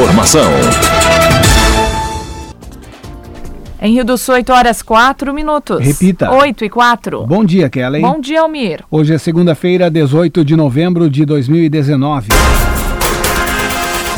Informação. Em Rio do Sul, 8 horas 4 minutos. Repita. 8 e 4. Bom dia, Kelly. Bom dia, Almir. Hoje é segunda-feira, 18 de novembro de 2019.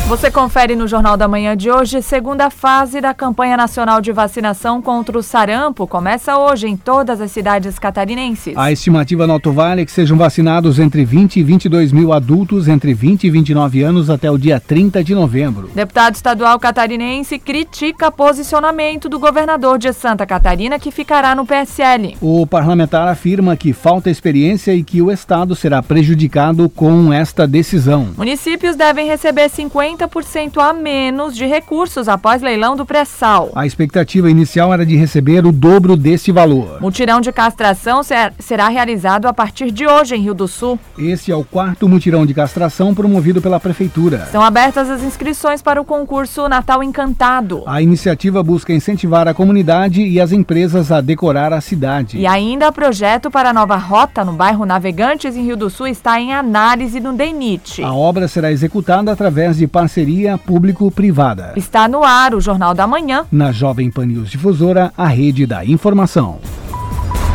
Você confere no Jornal da Manhã de hoje, segunda fase da campanha nacional de vacinação contra o sarampo começa hoje em todas as cidades catarinenses. A estimativa no Alto Vale é que sejam vacinados entre 20 e 22 mil adultos entre 20 e 29 anos até o dia 30 de novembro. Deputado estadual catarinense critica posicionamento do governador de Santa Catarina que ficará no PSL. O parlamentar afirma que falta experiência e que o Estado será prejudicado com esta decisão. Municípios devem receber 50 50% a menos de recursos após leilão do pré-sal. A expectativa inicial era de receber o dobro desse valor. Mutirão de castração será realizado a partir de hoje em Rio do Sul. Esse é o quarto mutirão de castração promovido pela Prefeitura. São abertas as inscrições para o concurso Natal Encantado. A iniciativa busca incentivar a comunidade e as empresas a decorar a cidade. E ainda projeto para a nova rota no bairro Navegantes, em Rio do Sul, está em análise no DENIT. A obra será executada através de parceria público-privada. Está no ar o Jornal da Manhã. Na Jovem Pan News Difusora, a rede da informação.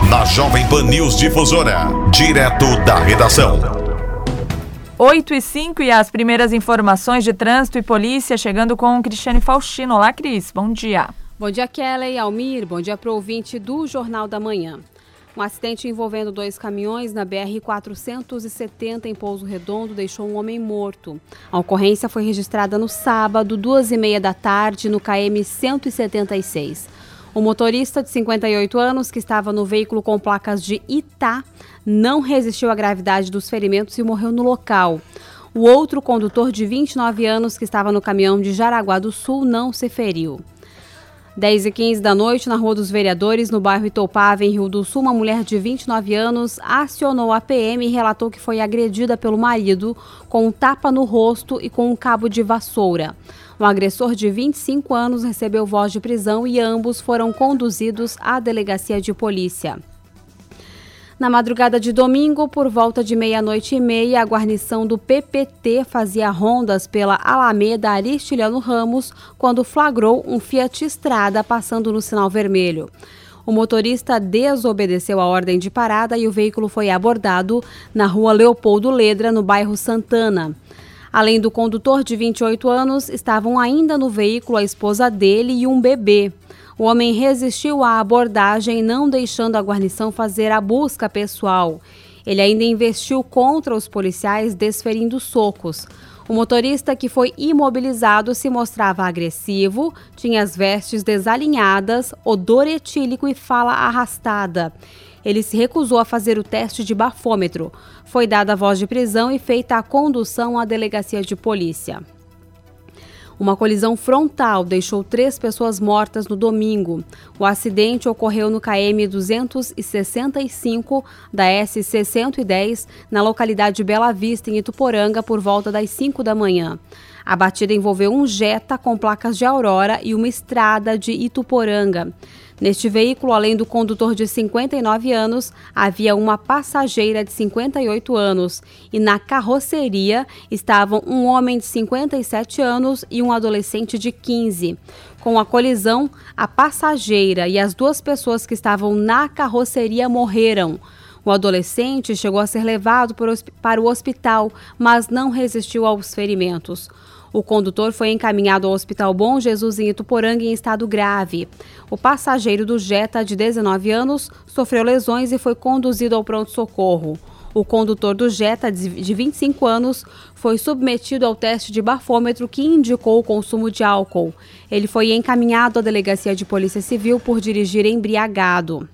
Na Jovem Pan News Difusora, direto da redação. 8 e 5 e as primeiras informações de trânsito e polícia chegando com Cristiane Faustino. Olá, Cris. Bom dia. Bom dia, Kelly e Almir. Bom dia para o ouvinte do Jornal da Manhã. Um acidente envolvendo dois caminhões na BR-470 em Pouso Redondo deixou um homem morto. A ocorrência foi registrada no sábado, duas e meia da tarde, no KM 176. O motorista de 58 anos, que estava no veículo com placas de Itá, não resistiu à gravidade dos ferimentos e morreu no local. O outro condutor de 29 anos, que estava no caminhão de Jaraguá do Sul, não se feriu. 10 e 15 da noite, na Rua dos Vereadores, no bairro Itopava, em Rio do Sul, uma mulher de 29 anos acionou a PM e relatou que foi agredida pelo marido com um tapa no rosto e com um cabo de vassoura. O agressor de 25 anos recebeu voz de prisão e ambos foram conduzidos à delegacia de polícia. Na madrugada de domingo, por volta de meia-noite e meia, a guarnição do PPT fazia rondas pela Alameda Aristiliano Ramos quando flagrou um Fiat Estrada passando no sinal vermelho. O motorista desobedeceu a ordem de parada e o veículo foi abordado na rua Leopoldo Ledra, no bairro Santana. Além do condutor de 28 anos, estavam ainda no veículo a esposa dele e um bebê. O homem resistiu à abordagem, não deixando a guarnição fazer a busca pessoal. Ele ainda investiu contra os policiais, desferindo socos. O motorista que foi imobilizado se mostrava agressivo, tinha as vestes desalinhadas, odor etílico e fala arrastada. Ele se recusou a fazer o teste de bafômetro. Foi dada a voz de prisão e feita a condução à delegacia de polícia. Uma colisão frontal deixou três pessoas mortas no domingo. O acidente ocorreu no KM 265 da SC 110, na localidade Bela Vista, em Ituporanga, por volta das 5 da manhã. A batida envolveu um Jetta com placas de Aurora e uma estrada de Ituporanga. Neste veículo, além do condutor de 59 anos, havia uma passageira de 58 anos e na carroceria estavam um homem de 57 anos e um adolescente de 15. Com a colisão, a passageira e as duas pessoas que estavam na carroceria morreram. O adolescente chegou a ser levado para o hospital, mas não resistiu aos ferimentos. O condutor foi encaminhado ao Hospital Bom Jesus em Ituporanga em estado grave. O passageiro do Jetta, de 19 anos, sofreu lesões e foi conduzido ao pronto-socorro. O condutor do Jetta, de 25 anos, foi submetido ao teste de bafômetro que indicou o consumo de álcool. Ele foi encaminhado à delegacia de Polícia Civil por dirigir embriagado.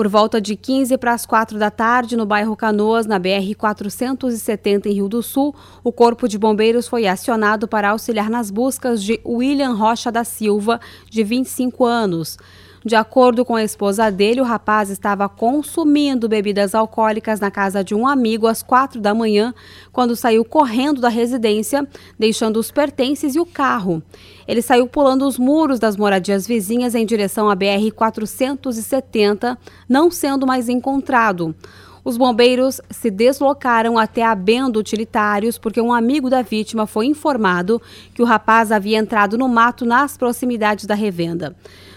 Por volta de 15 para as 4 da tarde, no bairro Canoas, na BR-470, em Rio do Sul, o Corpo de Bombeiros foi acionado para auxiliar nas buscas de William Rocha da Silva, de 25 anos. De acordo com a esposa dele, o rapaz estava consumindo bebidas alcoólicas na casa de um amigo às quatro da manhã, quando saiu correndo da residência, deixando os pertences e o carro. Ele saiu pulando os muros das moradias vizinhas em direção à BR-470, não sendo mais encontrado. Os bombeiros se deslocaram até a Bendo Utilitários porque um amigo da vítima foi informado que o rapaz havia entrado no mato nas proximidades da revenda.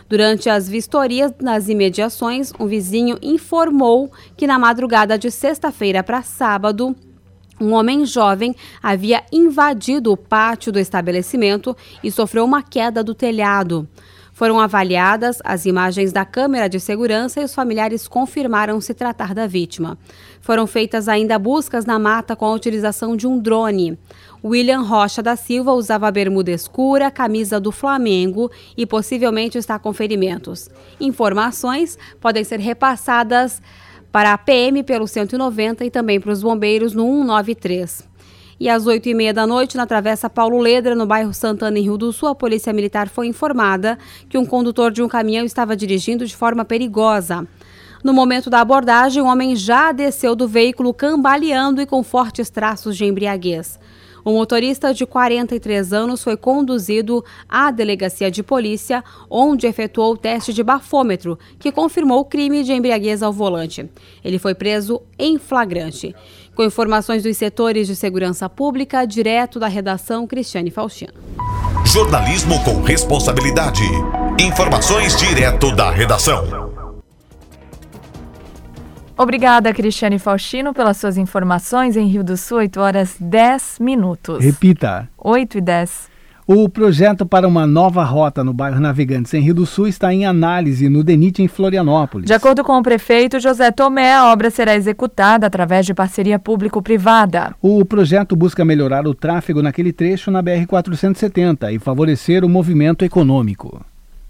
Durante as vistorias nas imediações, um vizinho informou que na madrugada de sexta-feira para sábado, um homem jovem havia invadido o pátio do estabelecimento e sofreu uma queda do telhado. Foram avaliadas as imagens da câmera de segurança e os familiares confirmaram se tratar da vítima. Foram feitas ainda buscas na mata com a utilização de um drone. William Rocha da Silva usava bermuda escura, camisa do Flamengo e possivelmente está com ferimentos. Informações podem ser repassadas para a PM pelo 190 e também para os bombeiros no 193. E às oito e meia da noite, na Travessa Paulo Ledra, no bairro Santana, em Rio do Sul, a Polícia Militar foi informada que um condutor de um caminhão estava dirigindo de forma perigosa. No momento da abordagem, o homem já desceu do veículo cambaleando e com fortes traços de embriaguez. O motorista de 43 anos foi conduzido à delegacia de polícia, onde efetuou o teste de bafômetro, que confirmou o crime de embriaguez ao volante. Ele foi preso em flagrante. Com informações dos setores de segurança pública, direto da redação Cristiane Faustino. Jornalismo com responsabilidade. Informações direto da redação. Obrigada, Cristiane Faustino, pelas suas informações. Em Rio do Sul, 8 horas 10 minutos. Repita. 8 e 10. O projeto para uma nova rota no bairro Navegantes, em Rio do Sul, está em análise no DENIT em Florianópolis. De acordo com o prefeito José Tomé, a obra será executada através de parceria público-privada. O projeto busca melhorar o tráfego naquele trecho na BR-470 e favorecer o movimento econômico.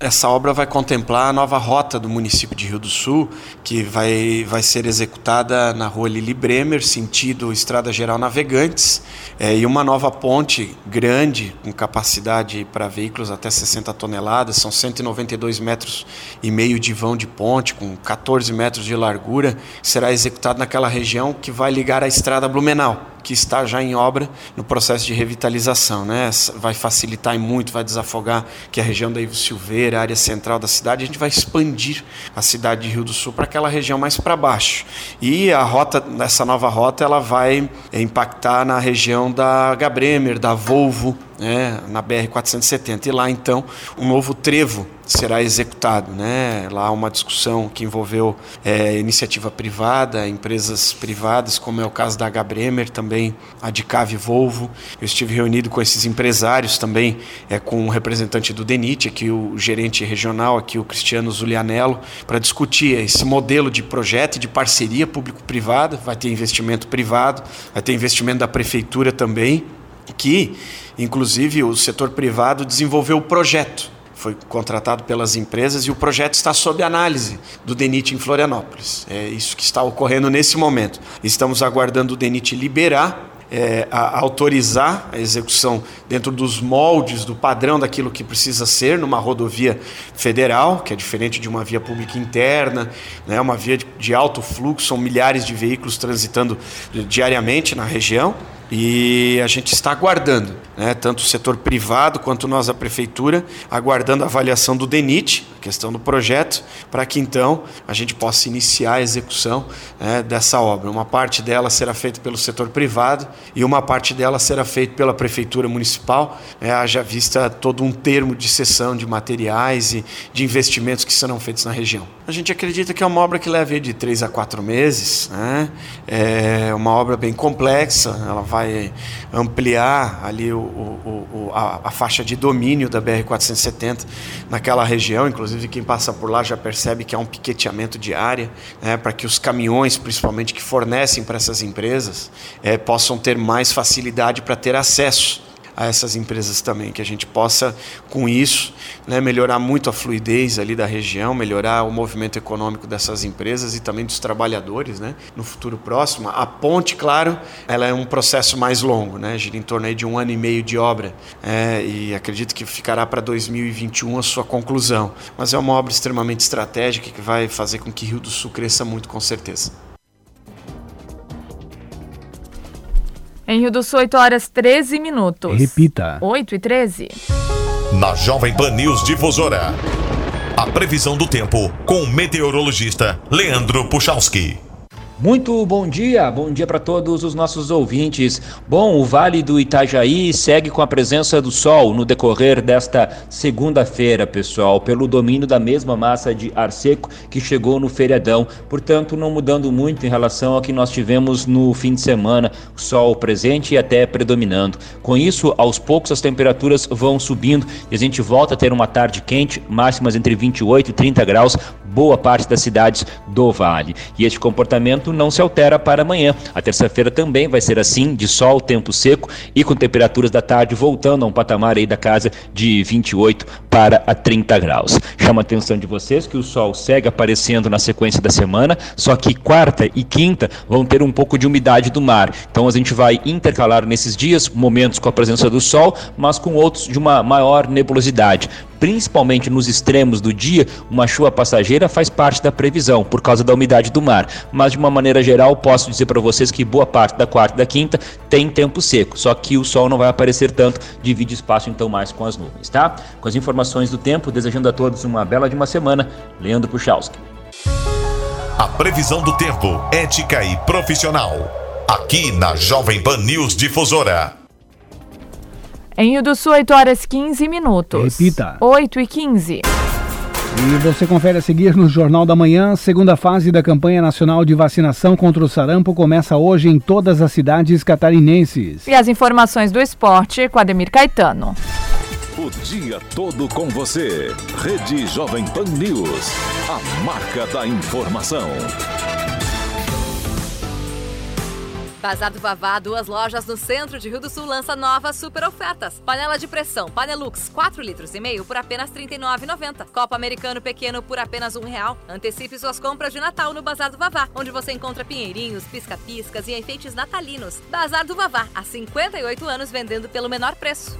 Essa obra vai contemplar a nova rota do município de Rio do Sul, que vai, vai ser executada na rua Lili Bremer, sentido Estrada Geral Navegantes, é, e uma nova ponte grande, com capacidade para veículos até 60 toneladas, são 192 metros e meio de vão de ponte, com 14 metros de largura, será executada naquela região que vai ligar a Estrada Blumenau que está já em obra no processo de revitalização. Né? Vai facilitar muito, vai desafogar que a região da Ivo Silveira, área central da cidade, a gente vai expandir a cidade de Rio do Sul para aquela região mais para baixo. E a rota, essa nova rota, ela vai impactar na região da Gabremer, da Volvo, né, na BR-470. E lá, então, um novo trevo será executado. Né? Lá uma discussão que envolveu é, iniciativa privada, empresas privadas, como é o caso da H. Também a de Cave Volvo. Eu estive reunido com esses empresários também, é, com um representante do DENIT, aqui o gerente regional, aqui o Cristiano Zulianello, para discutir esse modelo de projeto de parceria público-privada. Vai ter investimento privado, vai ter investimento da prefeitura também, que Inclusive, o setor privado desenvolveu o projeto, foi contratado pelas empresas e o projeto está sob análise do DENIT em Florianópolis. É isso que está ocorrendo nesse momento. Estamos aguardando o DENIT liberar é, a, autorizar a execução dentro dos moldes, do padrão daquilo que precisa ser numa rodovia federal, que é diferente de uma via pública interna, né, uma via de, de alto fluxo, são milhares de veículos transitando diariamente na região. E a gente está aguardando, né, tanto o setor privado quanto nós, a prefeitura, aguardando a avaliação do DENIT, questão do projeto, para que então a gente possa iniciar a execução né, dessa obra. Uma parte dela será feita pelo setor privado e uma parte dela será feita pela prefeitura municipal, né, haja vista todo um termo de cessão de materiais e de investimentos que serão feitos na região. A gente acredita que é uma obra que leva de três a quatro meses, né, é uma obra bem complexa, ela vai ampliar ali o, o, o, a, a, faixa de domínio da BR-470 naquela região. Inclusive, quem passa por lá já percebe que há um piqueteamento de área né, para que os caminhões, principalmente que fornecem para essas empresas, é, possam ter mais facilidade para ter acesso a essas empresas também, que a gente possa, com isso, né, melhorar muito a fluidez ali da região, melhorar o movimento econômico dessas empresas e também dos trabalhadores né, no futuro próximo. A ponte, claro, ela é um processo mais longo, né, gira em torno aí de um ano e meio de obra é, e acredito que ficará para 2021 a sua conclusão. Mas é uma obra extremamente estratégica que vai fazer com que Rio do Sul cresça muito, com certeza. Em Rio do Sul, 8 horas 13 minutos. Repita. 8 e 13. Na Jovem Pan News Difusora. A previsão do tempo com o meteorologista Leandro Puchalski. Muito bom dia, bom dia para todos os nossos ouvintes. Bom, o Vale do Itajaí segue com a presença do sol no decorrer desta segunda-feira, pessoal, pelo domínio da mesma massa de ar seco que chegou no feriadão. Portanto, não mudando muito em relação ao que nós tivemos no fim de semana, sol presente e até predominando. Com isso, aos poucos as temperaturas vão subindo e a gente volta a ter uma tarde quente, máximas entre 28 e 30 graus, boa parte das cidades do Vale. E este comportamento não se altera para amanhã. A terça-feira também vai ser assim, de sol, tempo seco e com temperaturas da tarde voltando a um patamar aí da casa de 28 para a 30 graus. Chama a atenção de vocês que o sol segue aparecendo na sequência da semana, só que quarta e quinta vão ter um pouco de umidade do mar. Então a gente vai intercalar nesses dias momentos com a presença do sol, mas com outros de uma maior nebulosidade principalmente nos extremos do dia, uma chuva passageira faz parte da previsão por causa da umidade do mar. Mas de uma maneira geral, posso dizer para vocês que boa parte da quarta e da quinta tem tempo seco, só que o sol não vai aparecer tanto, divide espaço então mais com as nuvens, tá? Com as informações do tempo, desejando a todos uma bela de uma semana, Leandro Puchalski. A previsão do tempo, ética e profissional. Aqui na Jovem Pan News Difusora. Em Rio do Sul, 8 horas 15 minutos. Repita. 8 e 15. E você confere a seguir no Jornal da Manhã. Segunda fase da campanha nacional de vacinação contra o sarampo começa hoje em todas as cidades catarinenses. E as informações do esporte com Ademir Caetano. O dia todo com você. Rede Jovem Pan News. A marca da informação. Bazar do Vavá, duas lojas no centro de Rio do Sul lança novas super ofertas. Panela de pressão Panelux 4 litros e meio por apenas R$ 39,90. Copo americano pequeno por apenas um real. Antecipe suas compras de Natal no Bazar do Vavá, onde você encontra pinheirinhos, pisca-piscas e enfeites natalinos. Bazar do Vavá, há 58 anos vendendo pelo menor preço.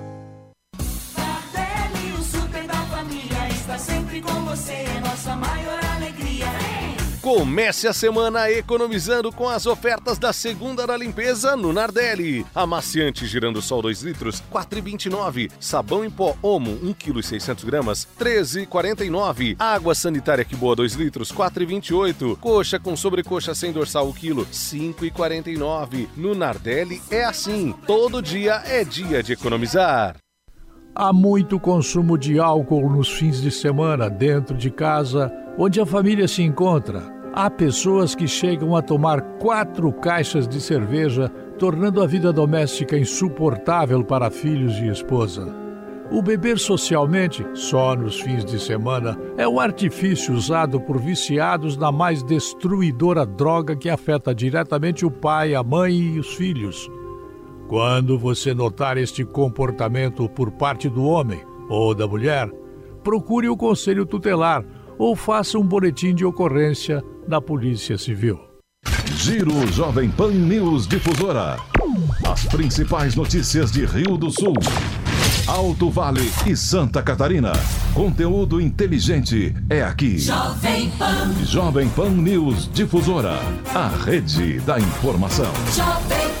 Você, é nossa maior alegria. Comece a semana economizando com as ofertas da segunda da limpeza no Nardelli. Amaciante girando sol 2 litros, 4,29. Sabão em pó Omo, 1 kg 600 gramas, 13,49. Água sanitária que boa 2 litros, 4,28. Coxa com sobrecoxa sem dorsal o quilo, 5,49. No Nardelli é assim. Todo dia é dia de economizar. Há muito consumo de álcool nos fins de semana dentro de casa, onde a família se encontra. Há pessoas que chegam a tomar quatro caixas de cerveja, tornando a vida doméstica insuportável para filhos e esposa. O beber socialmente, só nos fins de semana, é um artifício usado por viciados na mais destruidora droga que afeta diretamente o pai, a mãe e os filhos. Quando você notar este comportamento por parte do homem ou da mulher, procure o conselho tutelar ou faça um boletim de ocorrência da Polícia Civil. Giro Jovem Pan News Difusora. As principais notícias de Rio do Sul, Alto Vale e Santa Catarina. Conteúdo inteligente é aqui. Jovem Pan. Jovem Pan News Difusora. A rede da informação. Jovem Pan.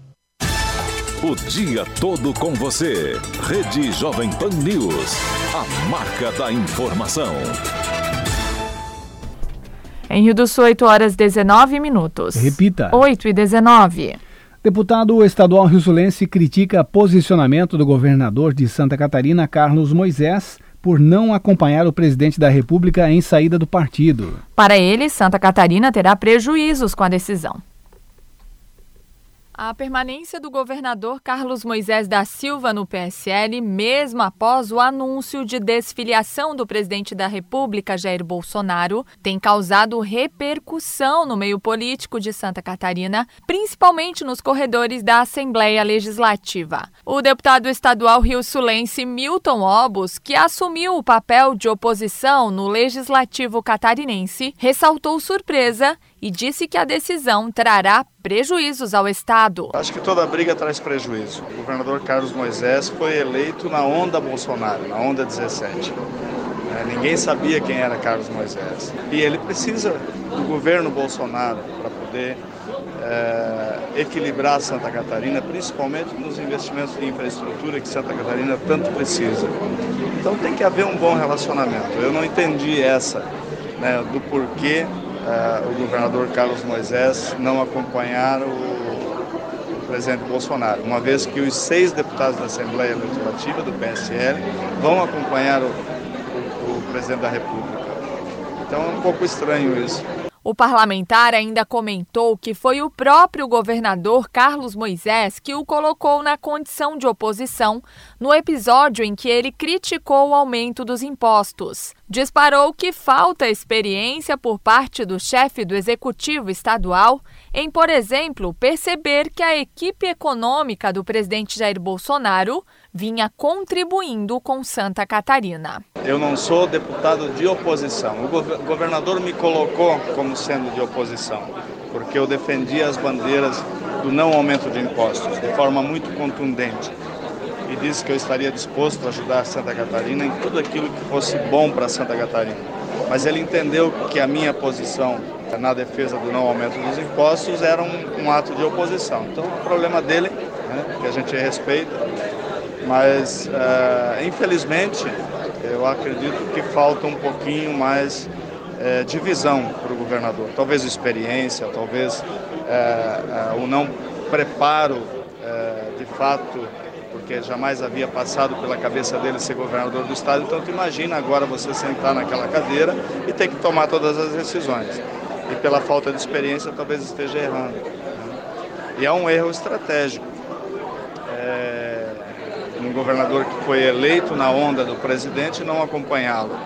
O dia todo com você. Rede Jovem Pan News. A marca da informação. Em Rio do Sul, 8 horas 19 minutos. Repita. 8 e 19. Deputado estadual rio-sulense critica posicionamento do governador de Santa Catarina, Carlos Moisés, por não acompanhar o presidente da República em saída do partido. Para ele, Santa Catarina terá prejuízos com a decisão. A permanência do governador Carlos Moisés da Silva no PSL, mesmo após o anúncio de desfiliação do presidente da República, Jair Bolsonaro, tem causado repercussão no meio político de Santa Catarina, principalmente nos corredores da Assembleia Legislativa. O deputado estadual rio-sulense Milton Obos, que assumiu o papel de oposição no Legislativo catarinense, ressaltou surpresa e disse que a decisão trará prejuízos ao Estado. Acho que toda briga traz prejuízo. O governador Carlos Moisés foi eleito na onda Bolsonaro, na onda 17. É, ninguém sabia quem era Carlos Moisés. E ele precisa do governo Bolsonaro para poder é, equilibrar Santa Catarina, principalmente nos investimentos de infraestrutura que Santa Catarina tanto precisa. Então tem que haver um bom relacionamento. Eu não entendi essa, né, do porquê o governador Carlos Moisés não acompanhar o, o, presidente Bolsonaro, uma vez que os seis deputados da Assembleia Legislativa do PSL vão acompanhar o, o, o presidente da República. Então é um pouco estranho isso. O parlamentar ainda comentou que foi o próprio governador Carlos Moisés que o colocou na condição de oposição no episódio em que ele criticou o aumento dos impostos. Disparou que falta experiência por parte do chefe do executivo estadual em, por exemplo, perceber que a equipe econômica do presidente Jair Bolsonaro vinha contribuindo com Santa Catarina. Eu não sou deputado de oposição. O governador me colocou como sendo de oposição, porque eu defendi as bandeiras do não aumento de impostos de forma muito contundente. E disse que eu estaria disposto a ajudar Santa Catarina em tudo aquilo que fosse bom para Santa Catarina. Mas ele entendeu que a minha posição na defesa do não aumento dos impostos era um, um ato de oposição. Então, o problema dele, né, que a gente respeita, mas uh, infelizmente eu acredito que falta um pouquinho mais uh, de visão para o governador. Talvez experiência, talvez uh, o não preparo de fato, porque jamais havia passado pela cabeça dele ser governador do estado. Então tu imagina agora você sentar naquela cadeira e ter que tomar todas as decisões. E pela falta de experiência talvez esteja errando. Né? E é um erro estratégico. Um governador que foi eleito na onda do presidente não acompanhá-lo.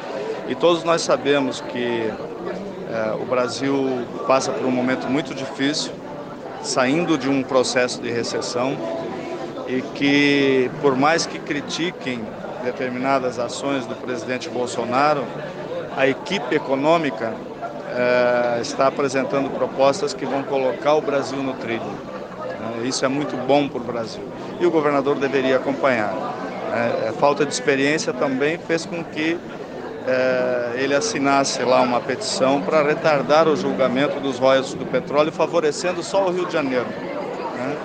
E todos nós sabemos que é, o Brasil passa por um momento muito difícil, saindo de um processo de recessão e que, por mais que critiquem determinadas ações do presidente Bolsonaro, a equipe econômica é, está apresentando propostas que vão colocar o Brasil no trilho. Isso é muito bom para o Brasil. E o governador deveria acompanhar. É, a falta de experiência também fez com que é, ele assinasse lá uma petição para retardar o julgamento dos royalties do petróleo, favorecendo só o Rio de Janeiro, né?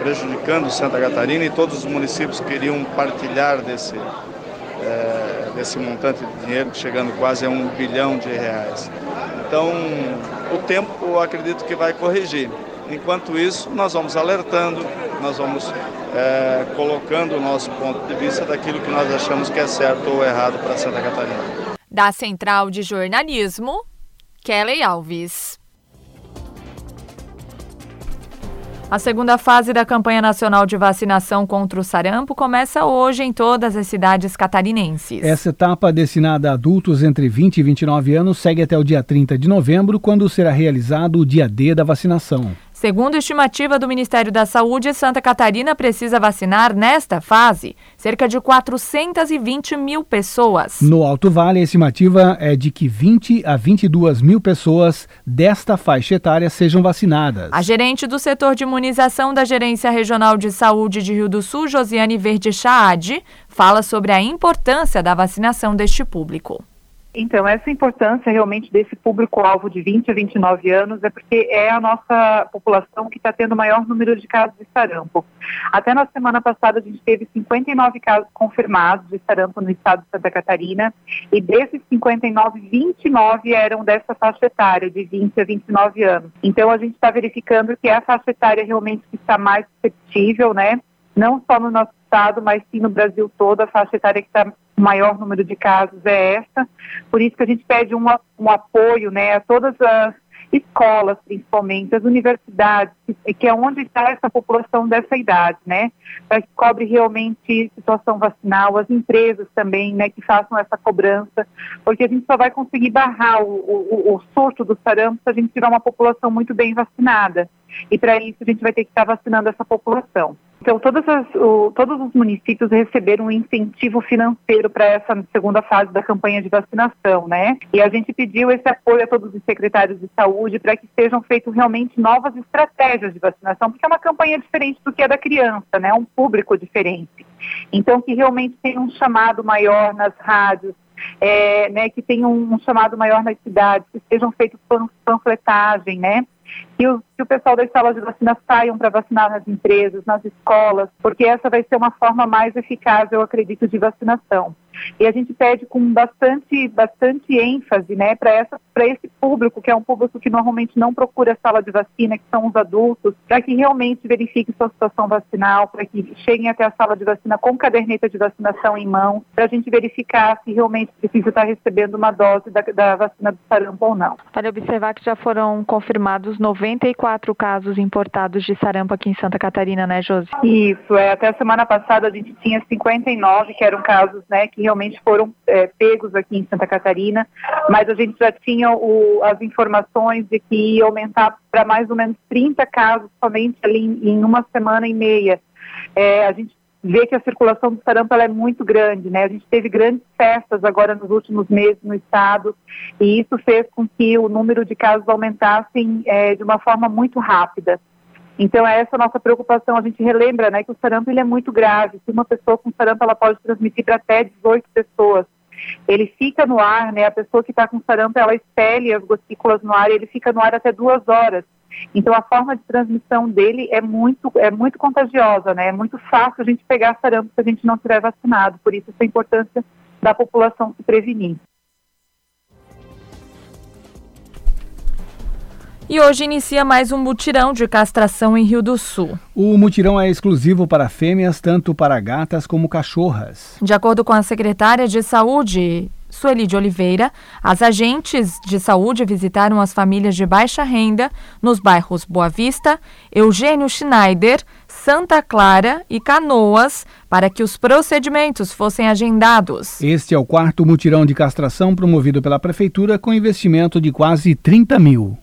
prejudicando Santa Catarina e todos os municípios queriam partilhar desse, é, desse montante de dinheiro, chegando quase a um bilhão de reais. Então, o tempo eu acredito que vai corrigir. Enquanto isso, nós vamos alertando, nós vamos é, colocando o nosso ponto de vista daquilo que nós achamos que é certo ou errado para Santa Catarina. Da Central de Jornalismo, Kelly Alves. A segunda fase da campanha nacional de vacinação contra o sarampo começa hoje em todas as cidades catarinenses. Essa etapa destinada a adultos entre 20 e 29 anos segue até o dia 30 de novembro, quando será realizado o dia D da vacinação. Segundo estimativa do Ministério da Saúde, Santa Catarina precisa vacinar nesta fase cerca de 420 mil pessoas. No Alto Vale, a estimativa é de que 20 a 22 mil pessoas desta faixa etária sejam vacinadas. A gerente do setor de imunização da Gerência Regional de Saúde de Rio do Sul, Josiane Verde Chaade, fala sobre a importância da vacinação deste público. Então, essa importância realmente desse público-alvo de 20 a 29 anos é porque é a nossa população que está tendo o maior número de casos de sarampo. Até na semana passada, a gente teve 59 casos confirmados de sarampo no estado de Santa Catarina, e desses 59, 29 eram dessa faixa etária, de 20 a 29 anos. Então, a gente está verificando que é a faixa etária realmente que está mais suscetível, né? Não só no nosso estado, mas sim no Brasil todo, a faixa etária que está o maior número de casos é essa. Por isso que a gente pede um, um apoio né, a todas as escolas, principalmente, as universidades, que é onde está essa população dessa idade, né? Para que cobre realmente situação vacinal, as empresas também, né, que façam essa cobrança, porque a gente só vai conseguir barrar o, o, o surto do sarampo se a gente tiver uma população muito bem vacinada. E para isso a gente vai ter que estar vacinando essa população. Então, as, o, todos os municípios receberam um incentivo financeiro para essa segunda fase da campanha de vacinação, né? E a gente pediu esse apoio a todos os secretários de saúde para que sejam feitas realmente novas estratégias de vacinação, porque é uma campanha diferente do que é da criança, né? Um público diferente. Então, que realmente tenha um chamado maior nas rádios, é, né, que tenha um chamado maior nas cidades, que sejam feitos panfletagem, né? Que o, que o pessoal das salas de vacina saiam para vacinar nas empresas, nas escolas, porque essa vai ser uma forma mais eficaz, eu acredito, de vacinação. E a gente pede com bastante, bastante ênfase, né, para esse público, que é um público que normalmente não procura sala de vacina, que são os adultos, para que realmente verifique sua situação vacinal, para que cheguem até a sala de vacina com caderneta de vacinação em mão, para a gente verificar se realmente precisa estar recebendo uma dose da, da vacina do sarampo ou não. Para observar que já foram confirmados 94 casos importados de sarampo aqui em Santa Catarina, né, Josi? Isso, é. Até a semana passada a gente tinha 59 que eram casos, né, que realmente foram é, pegos aqui em Santa Catarina, mas a gente já tinha o, as informações de que ia aumentar para mais ou menos 30 casos somente ali em, em uma semana e meia. É, a gente vê que a circulação do sarampo é muito grande, né? A gente teve grandes festas agora nos últimos meses no estado e isso fez com que o número de casos aumentassem é, de uma forma muito rápida. Então, é essa nossa preocupação. A gente relembra né, que o sarampo ele é muito grave. Se uma pessoa com sarampo ela pode transmitir para até 18 pessoas. Ele fica no ar, né? A pessoa que está com sarampo, ela expele as gotículas no ar e ele fica no ar até duas horas. Então, a forma de transmissão dele é muito, é muito contagiosa, né? É muito fácil a gente pegar sarampo se a gente não estiver vacinado. Por isso, essa importância da população se prevenir. E hoje inicia mais um mutirão de castração em Rio do Sul. O mutirão é exclusivo para fêmeas, tanto para gatas como cachorras. De acordo com a secretária de Saúde, Sueli de Oliveira, as agentes de saúde visitaram as famílias de baixa renda nos bairros Boa Vista, Eugênio Schneider, Santa Clara e Canoas para que os procedimentos fossem agendados. Este é o quarto mutirão de castração promovido pela Prefeitura com investimento de quase 30 mil.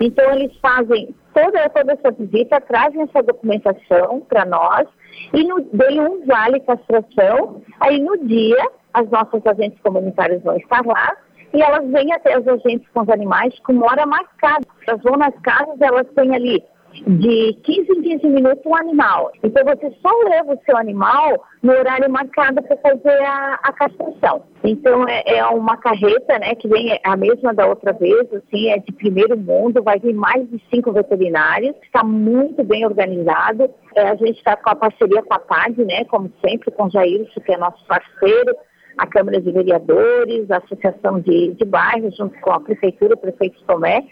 Então, eles fazem toda, toda essa visita, trazem essa documentação para nós e no, dei um vale castração. Aí, no dia, as nossas agentes comunitárias vão estar lá e elas vêm até os agentes com os animais com hora marcada. Elas vão nas casas, elas têm ali de 15 em 15 minutos um animal. Então você só leva o seu animal no horário marcado para fazer a, a castração. Então é, é, uma carreta, né, que vem a mesma da outra vez, assim, é de primeiro mundo, vai vir mais de cinco veterinários, está muito bem organizado. É, a gente está com a parceria com a PAD, né, como sempre, com o Jailson, que é nosso parceiro, a Câmara de Vereadores, a Associação de, de Bairros, junto com a Prefeitura, o Prefeito Tomé.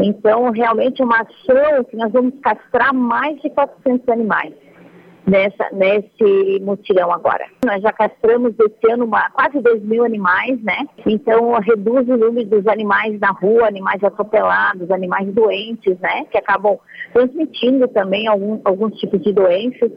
Então, realmente é uma ação que nós vamos castrar mais de 400 animais nessa, nesse mutirão agora. Nós já castramos esse ano uma, quase 2 mil animais, né? Então reduz o número dos animais na rua, animais atropelados, animais doentes, né? Que acabam transmitindo também algum, alguns tipos de doenças.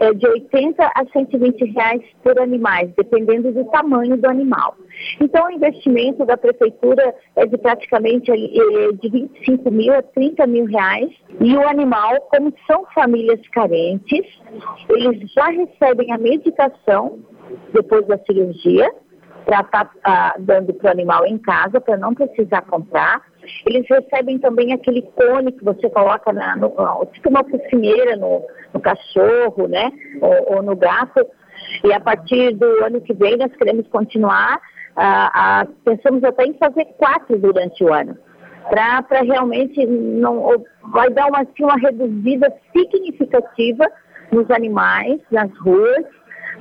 É de 80 a 120 reais por animais, dependendo do tamanho do animal. Então, o investimento da prefeitura é de praticamente é, de 25 mil a 30 mil reais. E o animal, como são famílias carentes, eles já recebem a medicação depois da cirurgia, para estar tá, ah, dando para o animal em casa, para não precisar comprar. Eles recebem também aquele cone que você coloca na, no, tipo uma focinheira no, no cachorro, né? Ou, ou, no gato. E a partir do ano que vem nós queremos continuar. Pensamos até em fazer quatro durante o ano. Para realmente não vai dar uma, assim, uma reduzida significativa nos animais, nas ruas,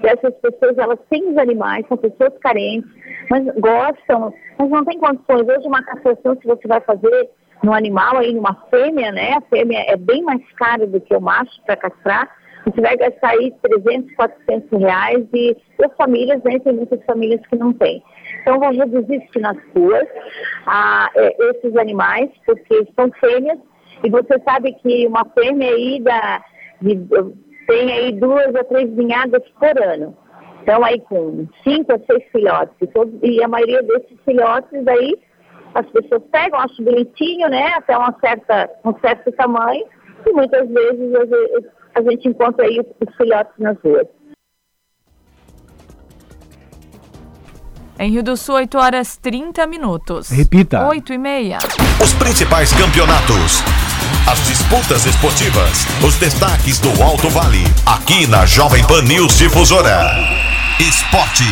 essas pessoas, elas têm os animais, são pessoas carentes, mas gostam, mas não tem condições. Hoje uma castração, se você vai fazer no animal, aí numa fêmea, né? A fêmea é bem mais cara do que o macho para castrar. Você vai gastar aí 300, 400 reais e as famílias, né? Tem muitas famílias que não têm. Então, vão reduzir isso nas ruas, a, é, esses animais, porque são fêmeas, e você sabe que uma fêmea aí da, de, tem aí duas ou três ninhadas por ano. Então, aí com cinco ou seis filhotes. E, e a maioria desses filhotes aí, as pessoas pegam, acham bonitinho, né? Até uma certa, um certo tamanho. E muitas vezes a gente encontra aí os filhotes nas ruas. Em Rio do Sul, 8 horas 30 minutos. Repita. 8 e meia. Os principais campeonatos as disputas esportivas, os destaques do Alto Vale, aqui na Jovem Pan News Difusora. Esporte.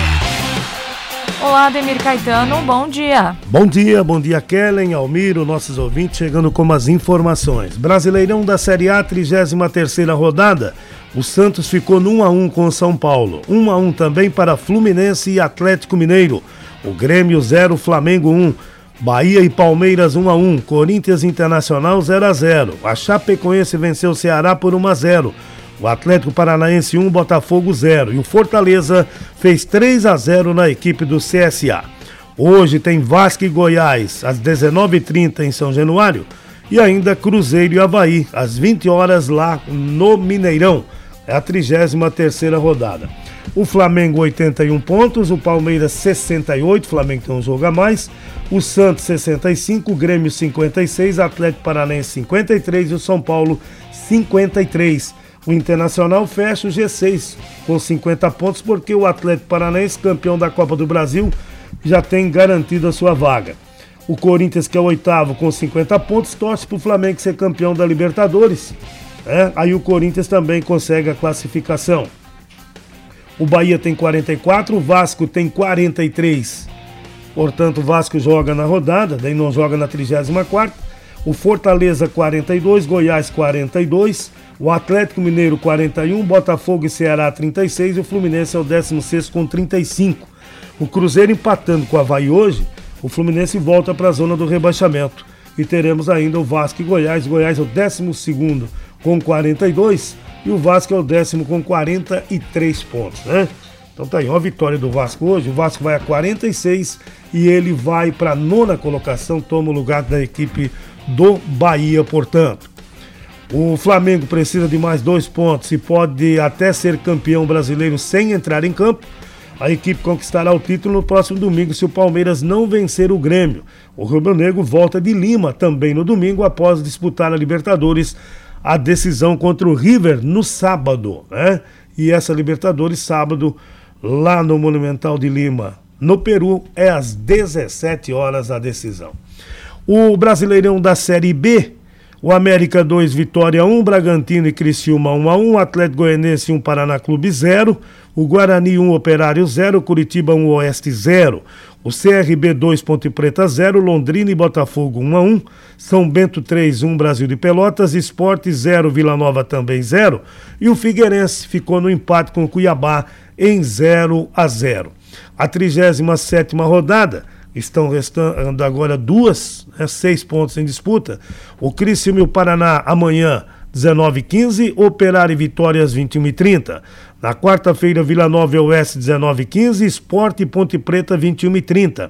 Olá, Demir Caetano, bom dia. Bom dia, bom dia, Kellen, Almiro, nossos ouvintes, chegando com as informações. Brasileirão da Série A, 33 rodada. O Santos ficou no 1 a 1 com o São Paulo. 1 a 1 também para Fluminense e Atlético Mineiro. O Grêmio 0, Flamengo 1. Bahia e Palmeiras 1 a 1, Corinthians Internacional 0 a 0. A Chapecoense venceu o Ceará por 1 a 0. O Atlético Paranaense 1, Botafogo 0 e o Fortaleza fez 3 a 0 na equipe do CSA. Hoje tem Vasco e Goiás às 19h30 em São Januário e ainda Cruzeiro e Havaí às 20 horas lá no Mineirão. É a 33ª rodada. O Flamengo 81 pontos, o Palmeiras 68, o Flamengo tem um jogo a mais. O Santos 65, o Grêmio 56, Atlético Paranaense 53 e o São Paulo 53. O Internacional fecha o G6 com 50 pontos porque o Atlético Paranaense, campeão da Copa do Brasil, já tem garantido a sua vaga. O Corinthians, que é o oitavo com 50 pontos, torce para o Flamengo ser campeão da Libertadores. É? Aí o Corinthians também consegue a classificação. O Bahia tem 44, o Vasco tem 43. Portanto, o Vasco joga na rodada, daí não joga na 34. O Fortaleza 42, Goiás 42, o Atlético Mineiro 41, Botafogo e Ceará 36 e o Fluminense é o 16 com 35. O Cruzeiro empatando com o Havaí hoje, o Fluminense volta para a zona do rebaixamento. E teremos ainda o Vasco e Goiás. Goiás é o 12 com 42 e o Vasco é o décimo com 43 pontos, né? Então tá aí, uma vitória do Vasco hoje. O Vasco vai a 46 e ele vai para a nona colocação, toma o lugar da equipe do Bahia, portanto. O Flamengo precisa de mais dois pontos e pode até ser campeão brasileiro sem entrar em campo. A equipe conquistará o título no próximo domingo se o Palmeiras não vencer o Grêmio. O Rubro Negro volta de Lima também no domingo após disputar a Libertadores a decisão contra o River no sábado, né? E essa Libertadores sábado lá no Monumental de Lima, no Peru, é às 17 horas a decisão. O Brasileirão da Série B, o América 2, Vitória 1, Bragantino e Criciúma 1 a 1, Atlético Goianense 1, Paraná Clube 0, o Guarani 1, Operário 0, Curitiba 1, Oeste 0. O CRB 2, Ponte Preta 0, Londrina e Botafogo 1 a 1, São Bento 3, 1, Brasil de Pelotas, Esporte 0, Vila Nova também 0, e o Figueirense ficou no empate com o Cuiabá em 0 a 0. A 37 rodada, estão restando agora duas, né, seis pontos em disputa. O Criciúma e o Paraná amanhã 19h15, Operário e Vitória às 21h30. Na quarta-feira, Vila Nova e Oeste, 19h15, Esporte e Ponte Preta, 21h30.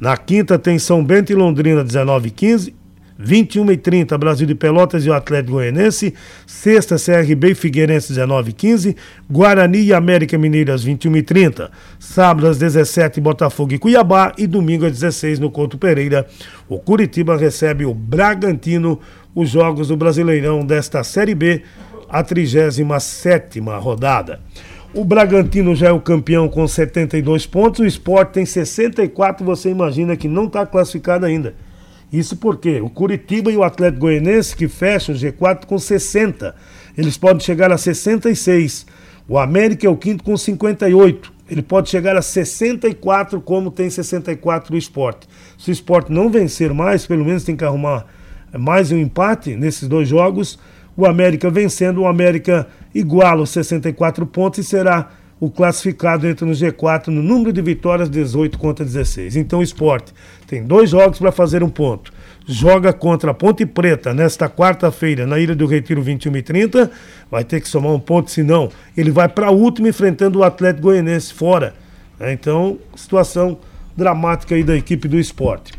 Na quinta, tem São Bento e Londrina, 19h15. 21 e 30 Brasil de Pelotas e o Atlético Goianense. Sexta, CRB e Figueirense, 19 e 15 Guarani e América Mineiro, às 21 e 30 Sábado, às 17 Botafogo e Cuiabá. E domingo, às 16 no Couto Pereira, o Curitiba recebe o Bragantino, os jogos do Brasileirão desta Série B, a 37 rodada. O Bragantino já é o campeão com 72 pontos, o Sport tem 64, você imagina que não está classificado ainda. Isso porque o Curitiba e o Atlético Goianense, que fecham o G4 com 60, eles podem chegar a 66. O América é o quinto com 58. Ele pode chegar a 64, como tem 64 o esporte. Se o esporte não vencer mais, pelo menos tem que arrumar mais um empate nesses dois jogos. O América vencendo, o América iguala os 64 pontos e será o classificado entra no G4 no número de vitórias 18 contra 16. Então o esporte tem dois jogos para fazer um ponto. Joga contra a Ponte Preta nesta quarta-feira na Ilha do Retiro 21 e 30. Vai ter que somar um ponto, senão ele vai para a última enfrentando o Atlético Goianense fora. Então, situação dramática aí da equipe do esporte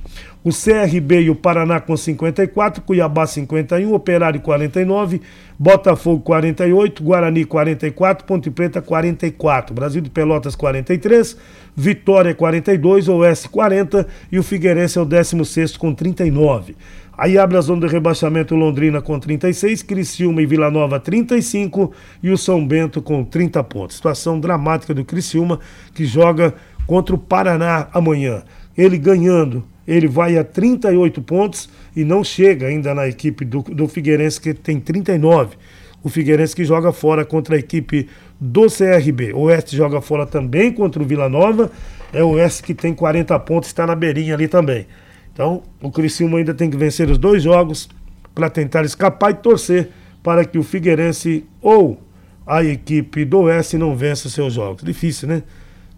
o CRB e o Paraná com 54, Cuiabá 51, Operário 49, Botafogo 48, Guarani 44, Ponte Preta 44, Brasil de Pelotas 43, Vitória 42, Oeste 40 e o Figueirense é o 16 com 39. Aí abre a zona de rebaixamento Londrina com 36, Criciúma e Vila Nova 35 e o São Bento com 30 pontos. Situação dramática do Criciúma que joga contra o Paraná amanhã. Ele ganhando ele vai a 38 pontos e não chega ainda na equipe do, do Figueirense, que tem 39. O Figueirense que joga fora contra a equipe do CRB. O Oeste joga fora também contra o Vila Nova. É o Oeste que tem 40 pontos, está na beirinha ali também. Então, o Criciúma ainda tem que vencer os dois jogos para tentar escapar e torcer para que o Figueirense ou a equipe do Oeste não vença seus jogos. Difícil, né?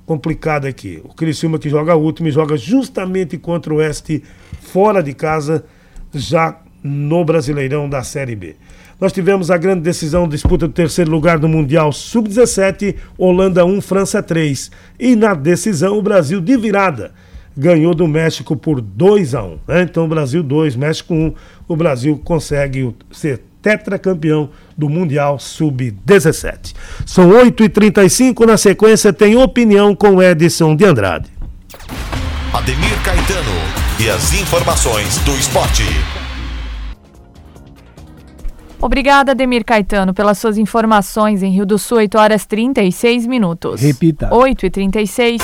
Complicada aqui. O Criciúma que joga último e joga justamente contra o Oeste fora de casa, já no Brasileirão da Série B. Nós tivemos a grande decisão, disputa do terceiro lugar do Mundial Sub-17, Holanda 1, França 3. E na decisão, o Brasil de virada ganhou do México por 2 a 1 né? Então, Brasil 2, México 1. O Brasil consegue ser tetracampeão do Mundial Sub-17. São 8h35, na sequência tem opinião com Edson de Andrade. Ademir Caetano e as informações do esporte. Obrigada, Ademir Caetano, pelas suas informações em Rio do Sul, 8 horas 36 minutos. Repita. 8 e 36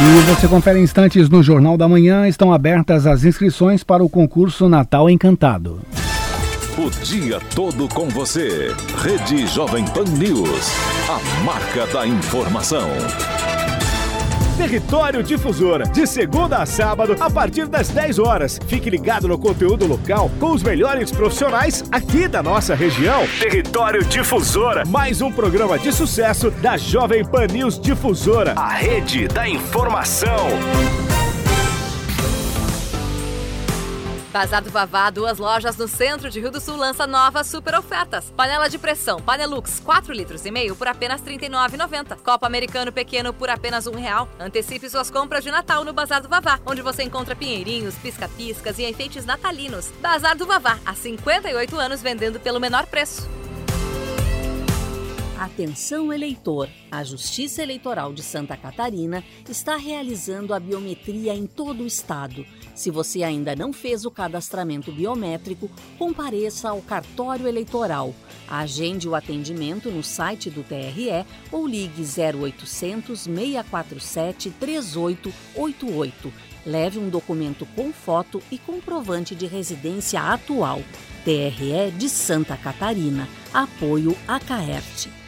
e você confere instantes no Jornal da Manhã. Estão abertas as inscrições para o concurso Natal Encantado. O dia todo com você. Rede Jovem Pan News. A marca da informação. Território Difusora, de segunda a sábado, a partir das 10 horas. Fique ligado no conteúdo local com os melhores profissionais aqui da nossa região. Território Difusora, mais um programa de sucesso da Jovem Pan News Difusora, a rede da informação. Bazar do Vavá, duas lojas no centro de Rio do Sul lança novas super ofertas. Panela de pressão Panelux 4 litros e meio por apenas R$ 39,90. Copo americano pequeno por apenas um real. Antecipe suas compras de Natal no Bazar do Vavá, onde você encontra pinheirinhos, pisca-piscas e enfeites natalinos. Bazar do Vavá, há 58 anos vendendo pelo menor preço. Atenção eleitor! A Justiça Eleitoral de Santa Catarina está realizando a biometria em todo o estado. Se você ainda não fez o cadastramento biométrico, compareça ao cartório eleitoral. Agende o atendimento no site do TRE ou ligue 0800 647 3888. Leve um documento com foto e comprovante de residência atual. TRE de Santa Catarina. Apoio a Caerte.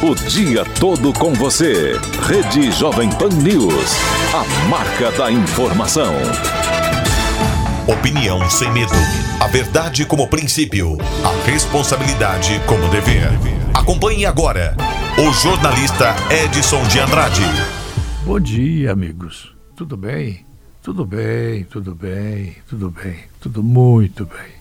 O dia todo com você. Rede Jovem Pan News. A marca da informação. Opinião sem medo. A verdade como princípio. A responsabilidade como dever. Acompanhe agora o jornalista Edson de Andrade. Bom dia, amigos. Tudo bem? Tudo bem, tudo bem, tudo bem, tudo muito bem.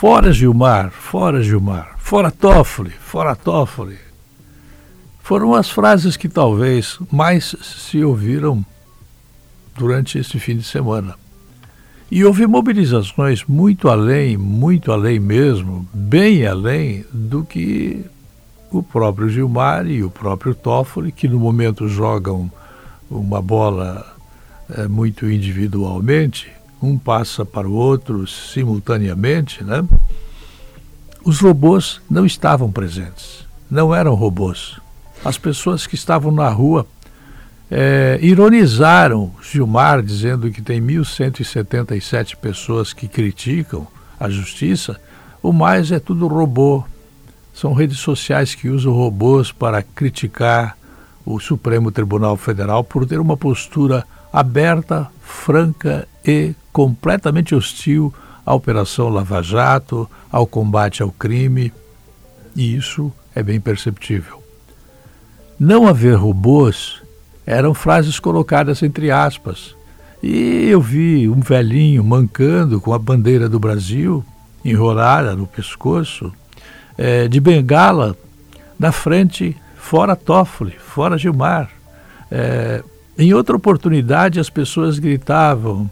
Fora Gilmar, fora Gilmar, fora Toffoli, fora Toffoli, foram as frases que talvez mais se ouviram durante este fim de semana. E houve mobilizações muito além, muito além mesmo, bem além do que o próprio Gilmar e o próprio Toffoli, que no momento jogam uma bola é, muito individualmente, um passa para o outro simultaneamente, né? Os robôs não estavam presentes, não eram robôs. As pessoas que estavam na rua é, ironizaram Gilmar, dizendo que tem 1.177 pessoas que criticam a justiça, o mais é tudo robô. São redes sociais que usam robôs para criticar o Supremo Tribunal Federal por ter uma postura aberta, franca e completamente hostil à Operação Lava Jato, ao combate ao crime. E isso é bem perceptível. Não haver robôs eram frases colocadas entre aspas. E eu vi um velhinho mancando com a bandeira do Brasil enrolada no pescoço, é, de bengala, na frente, fora Toffoli, fora Gilmar. É, em outra oportunidade, as pessoas gritavam: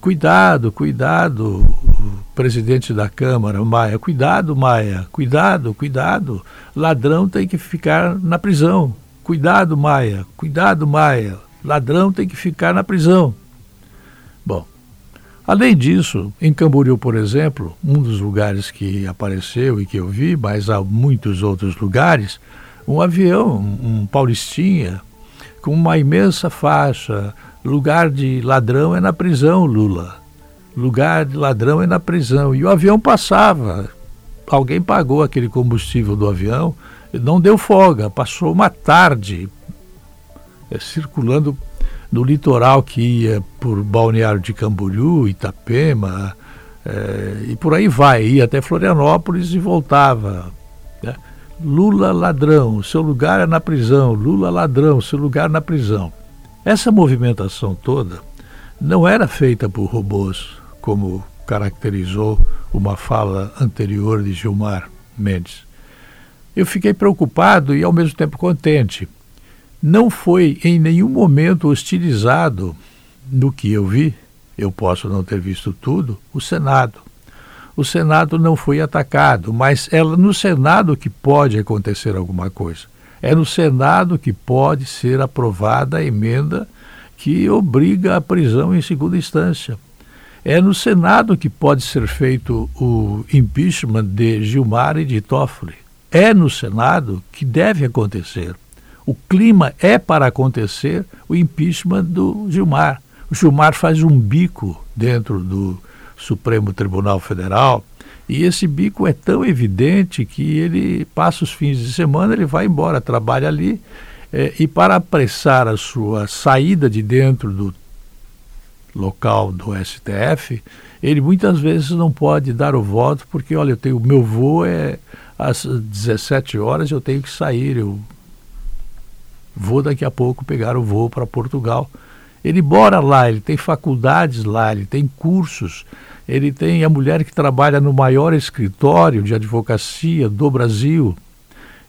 cuidado, cuidado, presidente da Câmara, Maia, cuidado, Maia, cuidado, cuidado, ladrão tem que ficar na prisão. Cuidado, Maia, cuidado, Maia. Ladrão tem que ficar na prisão. Bom, além disso, em Camboriú, por exemplo, um dos lugares que apareceu e que eu vi, mas há muitos outros lugares, um avião, um Paulistinha, com uma imensa faixa. Lugar de ladrão é na prisão, Lula. Lugar de ladrão é na prisão. E o avião passava. Alguém pagou aquele combustível do avião não deu folga, passou uma tarde é, circulando no litoral que ia por Balneário de Camboriú, Itapema, é, e por aí vai, ia até Florianópolis e voltava. Né? Lula ladrão, seu lugar é na prisão, Lula ladrão, seu lugar na prisão. Essa movimentação toda não era feita por robôs, como caracterizou uma fala anterior de Gilmar Mendes eu fiquei preocupado e ao mesmo tempo contente. Não foi em nenhum momento hostilizado no que eu vi, eu posso não ter visto tudo, o Senado. O Senado não foi atacado, mas é no Senado que pode acontecer alguma coisa. É no Senado que pode ser aprovada a emenda que obriga a prisão em segunda instância. É no Senado que pode ser feito o impeachment de Gilmar e de Toffoli é no Senado que deve acontecer. O clima é para acontecer o impeachment do Gilmar. O Gilmar faz um bico dentro do Supremo Tribunal Federal e esse bico é tão evidente que ele passa os fins de semana, ele vai embora, trabalha ali é, e para apressar a sua saída de dentro do local do STF, ele muitas vezes não pode dar o voto porque, olha, eu tenho, o meu voo é às 17 horas eu tenho que sair, eu vou daqui a pouco pegar o voo para Portugal. Ele mora lá, ele tem faculdades lá, ele tem cursos, ele tem a mulher que trabalha no maior escritório de advocacia do Brasil.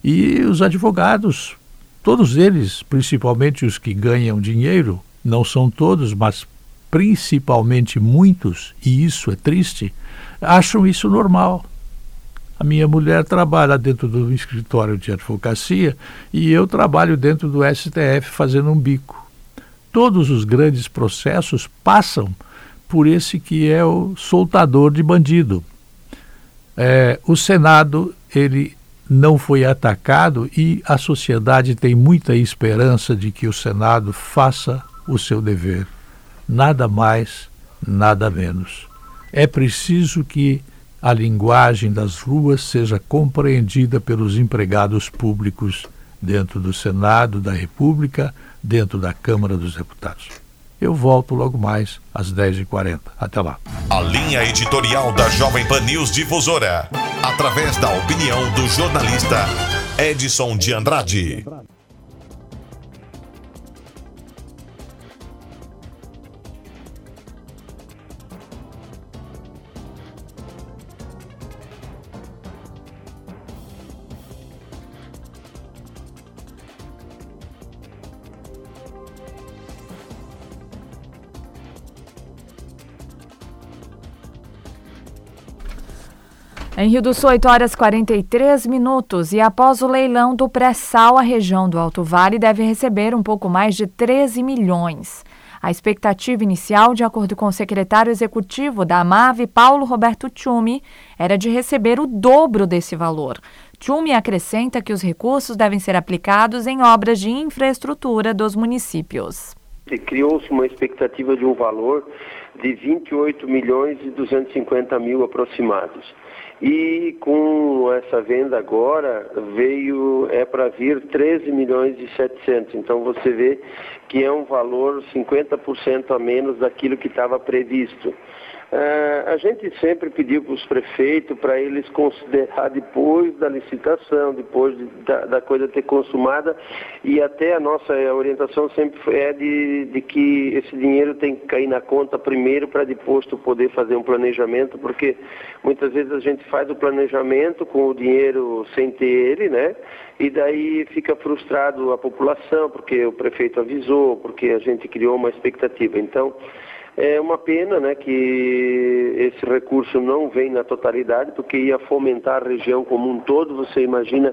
E os advogados, todos eles, principalmente os que ganham dinheiro, não são todos, mas principalmente muitos, e isso é triste, acham isso normal. A minha mulher trabalha dentro do escritório de advocacia e eu trabalho dentro do STF fazendo um bico. Todos os grandes processos passam por esse que é o soltador de bandido. É, o Senado ele não foi atacado e a sociedade tem muita esperança de que o Senado faça o seu dever. Nada mais, nada menos. É preciso que a linguagem das ruas seja compreendida pelos empregados públicos dentro do Senado da República, dentro da Câmara dos Deputados. Eu volto logo mais às 10h40. Até lá. A linha editorial da Jovem Pan News Difusora, através da opinião do jornalista Edson de Andrade. Em Rio do Sul, 8 horas 43 minutos. E após o leilão do pré-sal, a região do Alto Vale deve receber um pouco mais de 13 milhões. A expectativa inicial, de acordo com o secretário executivo da AMAV, Paulo Roberto Tchumi, era de receber o dobro desse valor. Tchumi acrescenta que os recursos devem ser aplicados em obras de infraestrutura dos municípios. Criou-se uma expectativa de um valor de 28 milhões e 250 mil aproximados. E com essa venda agora veio é para vir 13 milhões e 700. Então você vê que é um valor 50% a menos daquilo que estava previsto. Uh, a gente sempre pediu para os prefeitos para eles considerar depois da licitação, depois de, da, da, coisa ter consumada, e até a nossa orientação sempre é de, de que esse dinheiro tem que cair na conta primeiro para depois tu poder fazer um planejamento, porque muitas vezes a gente faz o planejamento com o dinheiro sem ter ele, né? E daí fica frustrado a população, porque o prefeito avisou, porque a gente criou uma expectativa. Então, é uma pena né, que esse recurso não vem na totalidade, porque ia fomentar a região como um todo. Você imagina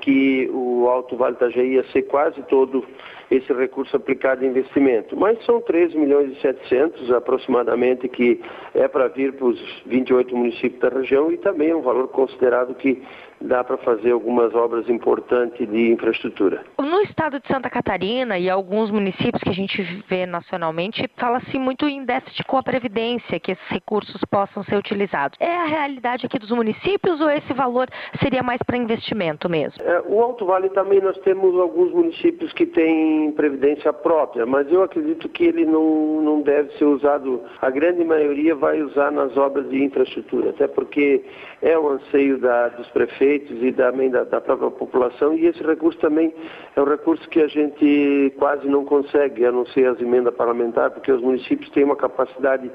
que o Alto Vale Itajaí ia ser quase todo esse recurso aplicado em investimento. Mas são 13 milhões e 700 aproximadamente que é para vir para os 28 municípios da região e também é um valor considerado que dá para fazer algumas obras importantes de infraestrutura. No estado de Santa Catarina e alguns municípios que a gente vê nacionalmente, fala-se muito em déficit com a Previdência, que esses recursos possam ser utilizados. É a realidade aqui dos municípios ou esse valor seria mais para investimento mesmo? É, o Alto Vale também nós temos alguns municípios que têm Previdência própria, mas eu acredito que ele não, não deve ser usado, a grande maioria vai usar nas obras de infraestrutura, até porque é o anseio da, dos prefeitos prefeitos e também da, da, própria população e esse recurso também é um recurso que a gente quase não consegue, a não ser as emendas parlamentares, porque os municípios têm uma capacidade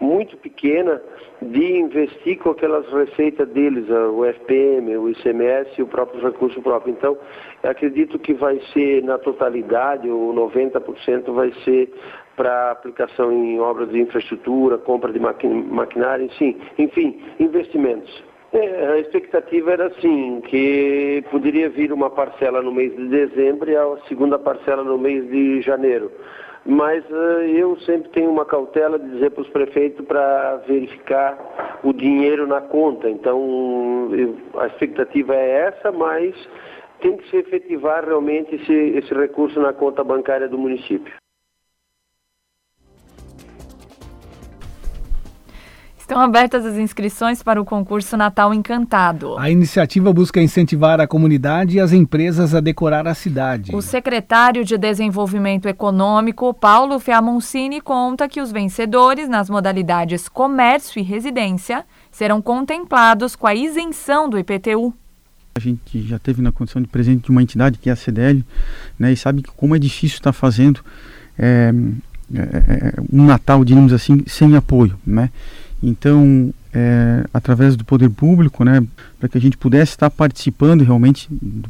muito pequena de investir com aquelas receitas deles, o FPM, o ICMS e o próprio recurso próprio. Então, acredito que vai ser na totalidade, ou 90% vai ser para aplicação em obras de infraestrutura, compra de maquinário, sim, enfim, investimentos. É, a expectativa era assim, que poderia vir uma parcela no mês de dezembro e a segunda parcela no mês de janeiro. Mas uh, eu sempre tenho uma cautela de dizer para os prefeitos para verificar o dinheiro na conta. Então, eu, a expectativa é essa, mas tem que se efetivar realmente esse, esse recurso na conta bancária do município. Estão abertas as inscrições para o concurso Natal Encantado. A iniciativa busca incentivar a comunidade e as empresas a decorar a cidade. O secretário de Desenvolvimento Econômico, Paulo Fiamoncini, conta que os vencedores nas modalidades comércio e residência serão contemplados com a isenção do IPTU. A gente já teve na condição de presidente de uma entidade que é a CDL, né, e sabe como é difícil estar fazendo é, é, um Natal, digamos assim, sem apoio, né? Então, é, através do poder público, né, para que a gente pudesse estar participando realmente do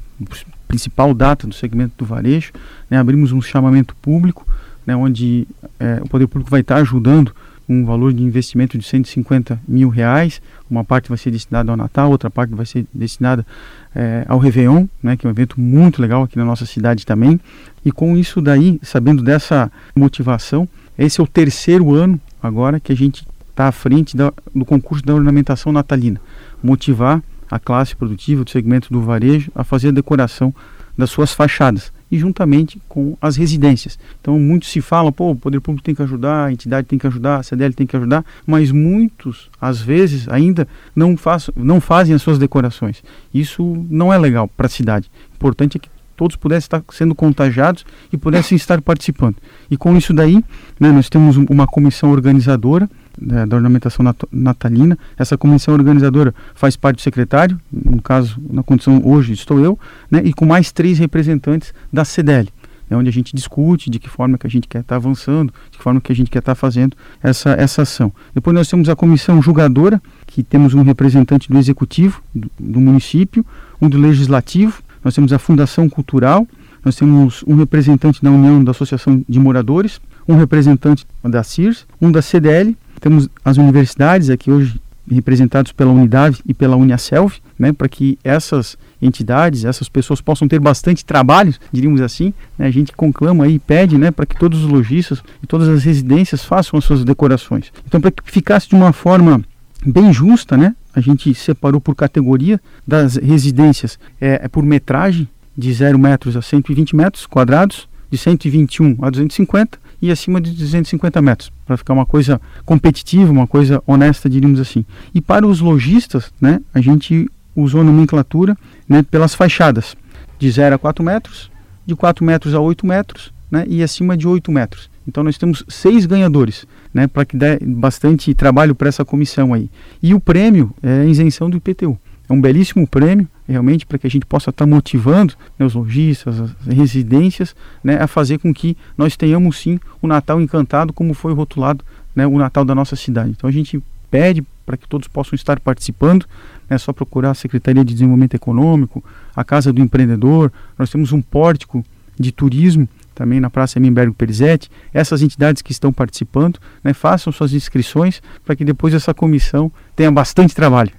principal data do segmento do varejo, né, abrimos um chamamento público, né, onde é, o poder público vai estar ajudando um valor de investimento de 150 mil reais. Uma parte vai ser destinada ao Natal, outra parte vai ser destinada é, ao Réveillon, né, que é um evento muito legal aqui na nossa cidade também. E com isso daí, sabendo dessa motivação, esse é o terceiro ano agora que a gente está à frente da, do concurso da ornamentação natalina, motivar a classe produtiva do segmento do varejo a fazer a decoração das suas fachadas e juntamente com as residências. Então muitos se falam, pô, o poder público tem que ajudar, a entidade tem que ajudar, a CDL tem que ajudar, mas muitos, às vezes, ainda não, faz, não fazem as suas decorações. Isso não é legal para a cidade. O importante é que todos pudessem estar sendo contagiados e pudessem estar participando. E com isso daí, né, nós temos uma comissão organizadora né, da ornamentação nat natalina. Essa comissão organizadora faz parte do secretário, no caso, na condição hoje estou eu, né, e com mais três representantes da CDL, né, onde a gente discute de que forma que a gente quer estar tá avançando, de que forma que a gente quer estar tá fazendo essa, essa ação. Depois nós temos a comissão julgadora, que temos um representante do executivo do, do município, um do legislativo, nós temos a Fundação Cultural, nós temos um representante da União da Associação de Moradores, um representante da CIRS, um da CDL temos as universidades aqui hoje representados pela Unidade e pela Uniaselv, né, para que essas entidades, essas pessoas possam ter bastante trabalho, diríamos assim. Né, a gente conclama e pede né, para que todos os lojistas e todas as residências façam as suas decorações. Então, para que ficasse de uma forma bem justa, né, a gente separou por categoria das residências, é, é por metragem, de 0 metros a 120 metros quadrados, de 121 a 250 e acima de 250 metros, para ficar uma coisa competitiva, uma coisa honesta, diríamos assim. E para os lojistas, né, a gente usou nomenclatura né, pelas fachadas, de 0 a 4 metros, de 4 metros a 8 metros né, e acima de 8 metros. Então nós temos seis ganhadores, né, para que dê bastante trabalho para essa comissão aí. E o prêmio é a isenção do IPTU. É um belíssimo prêmio, realmente, para que a gente possa estar tá motivando né, os lojistas, as residências, né, a fazer com que nós tenhamos sim o Natal encantado, como foi rotulado né, o Natal da nossa cidade. Então a gente pede para que todos possam estar participando, é só procurar a Secretaria de Desenvolvimento Econômico, a Casa do Empreendedor, nós temos um pórtico de turismo também na Praça Emimbergo Perizete, essas entidades que estão participando, né, façam suas inscrições para que depois essa comissão tenha bastante trabalho.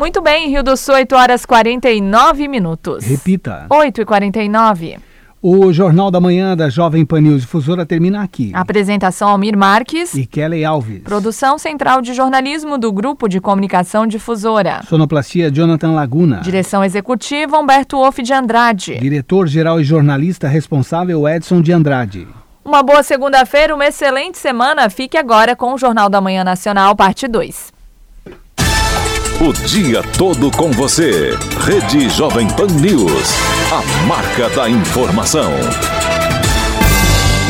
Muito bem, Rio do Sul, 8 horas 49 minutos. Repita. 8 e 49 o Jornal da Manhã da Jovem Pan News Difusora termina aqui. Apresentação Almir Marques e Kelly Alves. Produção Central de Jornalismo do Grupo de Comunicação Difusora. Sonoplastia Jonathan Laguna. Direção Executiva Humberto Wolff de Andrade. Diretor-Geral e Jornalista Responsável Edson de Andrade. Uma boa segunda-feira, uma excelente semana. Fique agora com o Jornal da Manhã Nacional, parte 2. O dia todo com você. Rede Jovem Pan News. A marca da informação.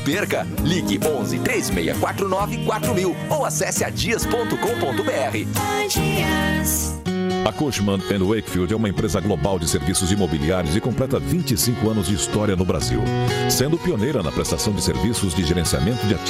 Perca. Ligue 11 3649 4000 ou acesse adias.com.br. A Cushman Wakefield é uma empresa global de serviços imobiliários e completa 25 anos de história no Brasil, sendo pioneira na prestação de serviços de gerenciamento de ativos